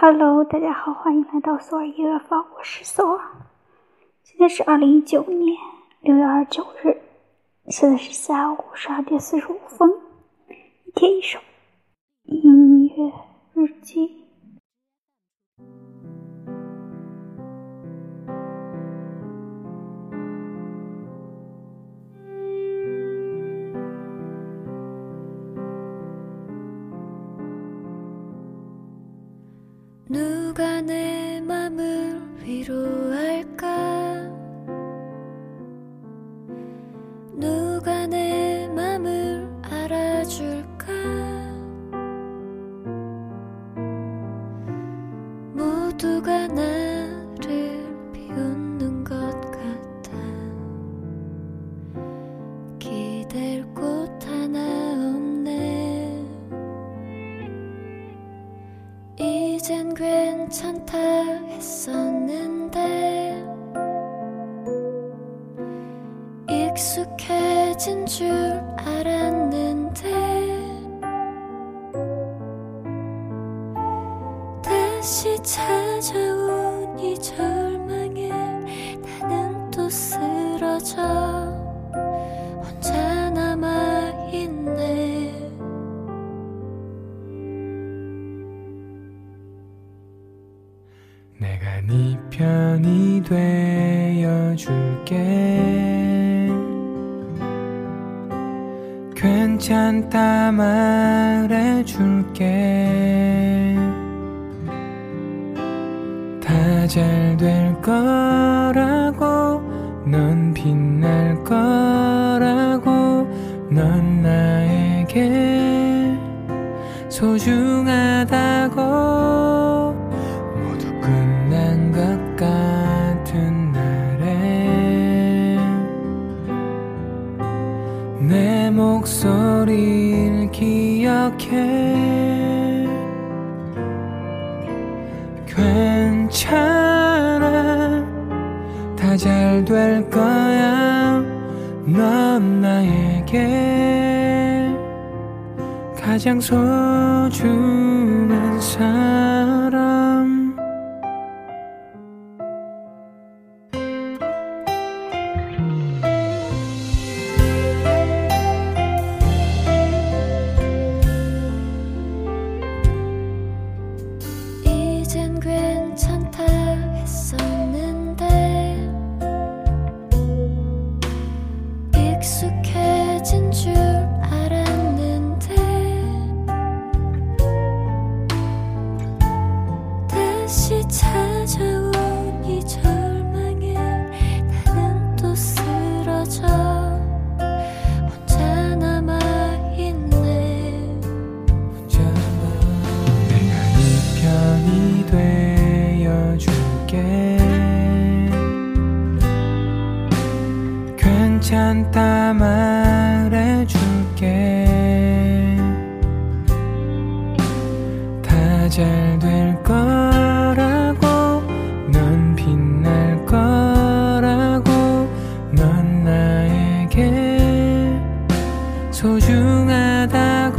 Hello，大家好，欢迎来到索尔音乐坊，我是索尔。今天是二零一九年六月二十九日，现在是下午十二点四十五分。一天一首音乐日记。 누가 내 맘을 위로 괜찮다 했었는데 익숙해진 줄 알았는데 다시 찾아온 이절 되어줄게. 괜찮다 말해줄게. 다 잘 될 거라고 넌 빛날 거라고 넌 나에게 소중하 기억해. 괜찮아. 다 잘 될 거야. 넌 나에게 가장 소중한 사람 괜찮다 했었는 잘 될 거라고 넌 빛날 거라고 넌 나에게 소중하다고.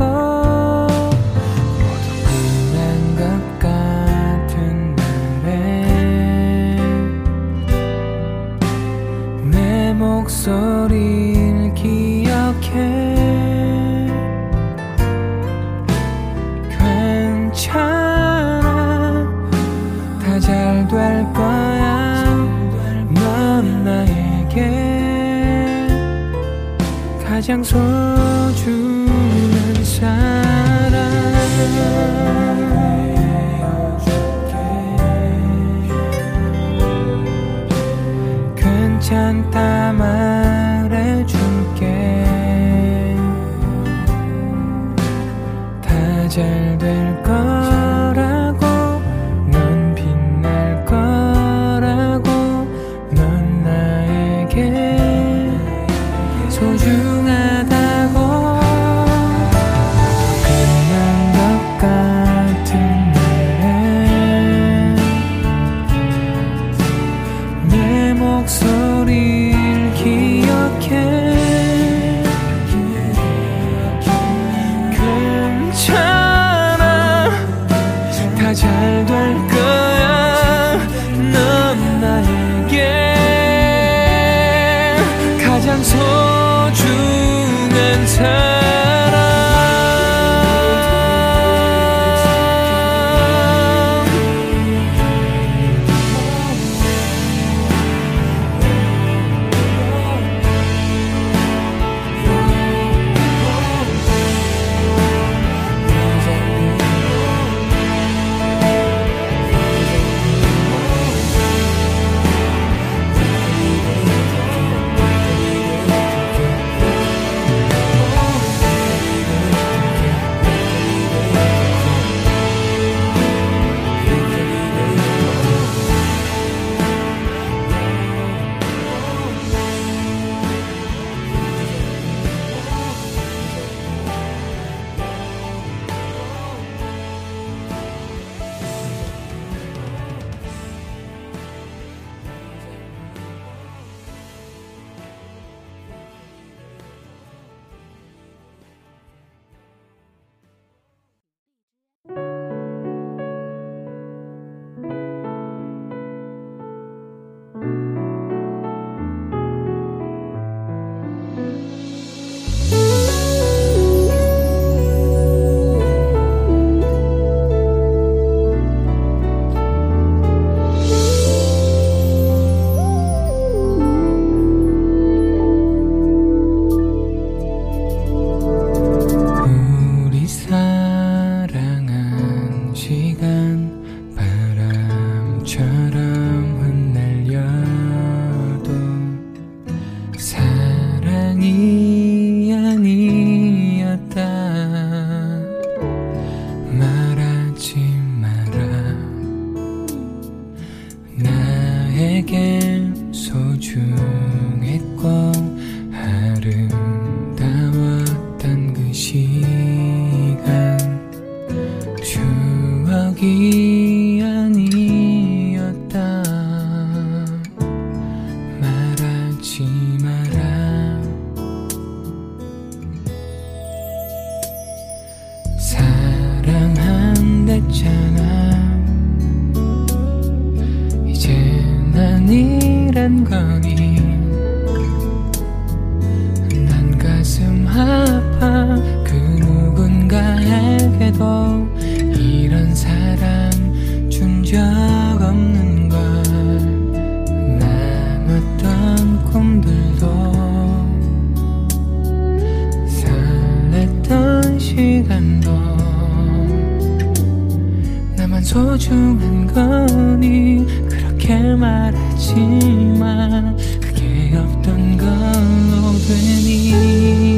끝난 것 같은 날에 내 목소리 가장 소중한 사람 목소리를 기억해. 괜찮아. 다 잘 될 거야. 넌 나에게 가장 소중한 사람. 시간도 나만 소중한 거니 그렇게 말하지만 그게 없던 걸로 되니.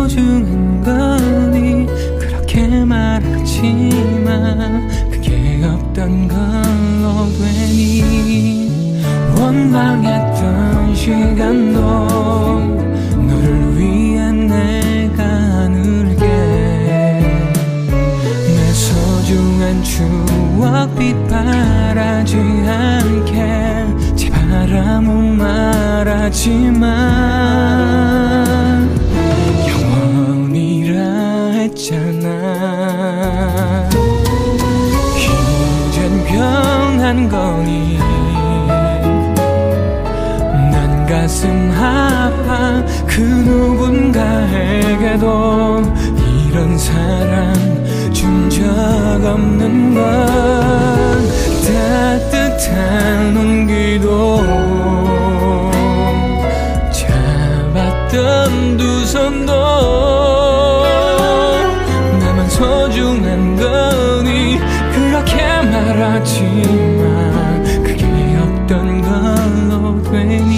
소중한 거니? 그렇게 말하지만 그게 없던 걸로 되니? 원망했던 시간도 너를 위해 내가 안을게. 내 소중한 추억 빛바라지 않게 제 바람은 말하지마 있잖아. 힘든 변한 거니. 난 가슴 아파 그 누군가에게도 이런 사랑 준 적 없는 건 따뜻한 온기도 하지만 그게 없던 걸로 되니?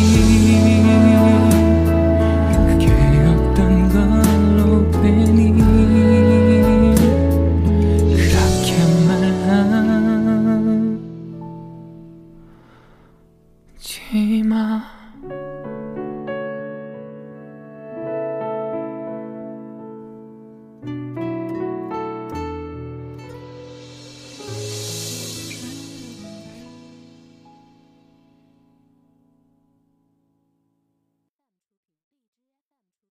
그게 없던 걸로 되니? 그렇게 말하지 마